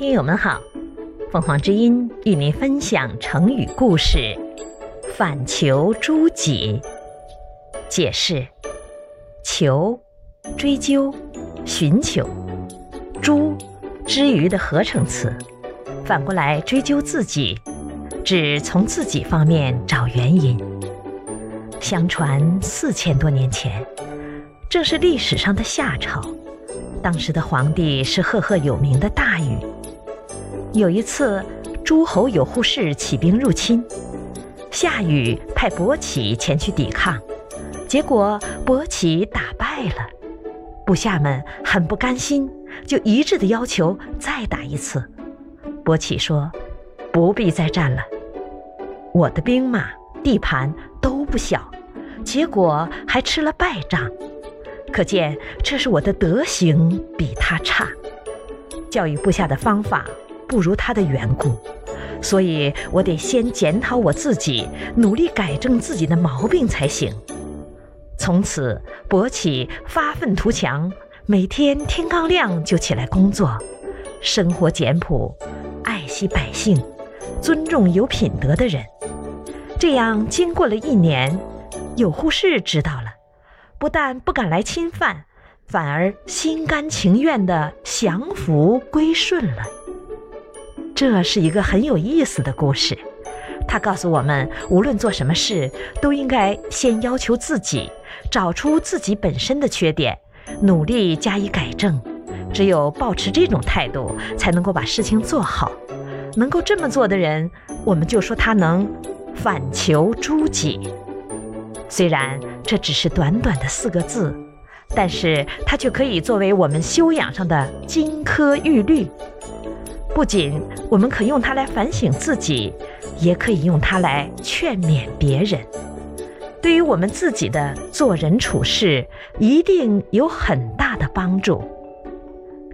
听友们好，凤凰之音与您分享成语故事“反求诸己”。解释：求、追究、寻求；诸、之于的合成词，反过来追究自己，指从自己方面找原因。相传四千多年前，正是历史上的夏朝，当时的皇帝是赫赫有名的大禹。有一次，诸侯有扈氏起兵入侵，夏禹派伯启前去抵抗，结果伯启打败了，部下们很不甘心，就一致的要求再打一次。伯起说：“不必再战了，我的兵马、地盘都不小，结果还吃了败仗，可见这是我的德行比他差。教育部下的方法。”不如他的缘故，所以我得先检讨我自己，努力改正自己的毛病才行。从此，伯起发愤图强，每天天刚亮就起来工作，生活简朴，爱惜百姓，尊重有品德的人。这样，经过了一年，有护士知道了，不但不敢来侵犯，反而心甘情愿地降服归顺了。这是一个很有意思的故事，它告诉我们，无论做什么事，都应该先要求自己，找出自己本身的缺点，努力加以改正。只有保持这种态度，才能够把事情做好。能够这么做的人，我们就说他能反求诸己。虽然这只是短短的四个字，但是它却可以作为我们修养上的金科玉律。不仅我们可用它来反省自己，也可以用它来劝勉别人。对于我们自己的做人处事，一定有很大的帮助。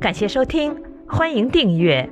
感谢收听，欢迎订阅。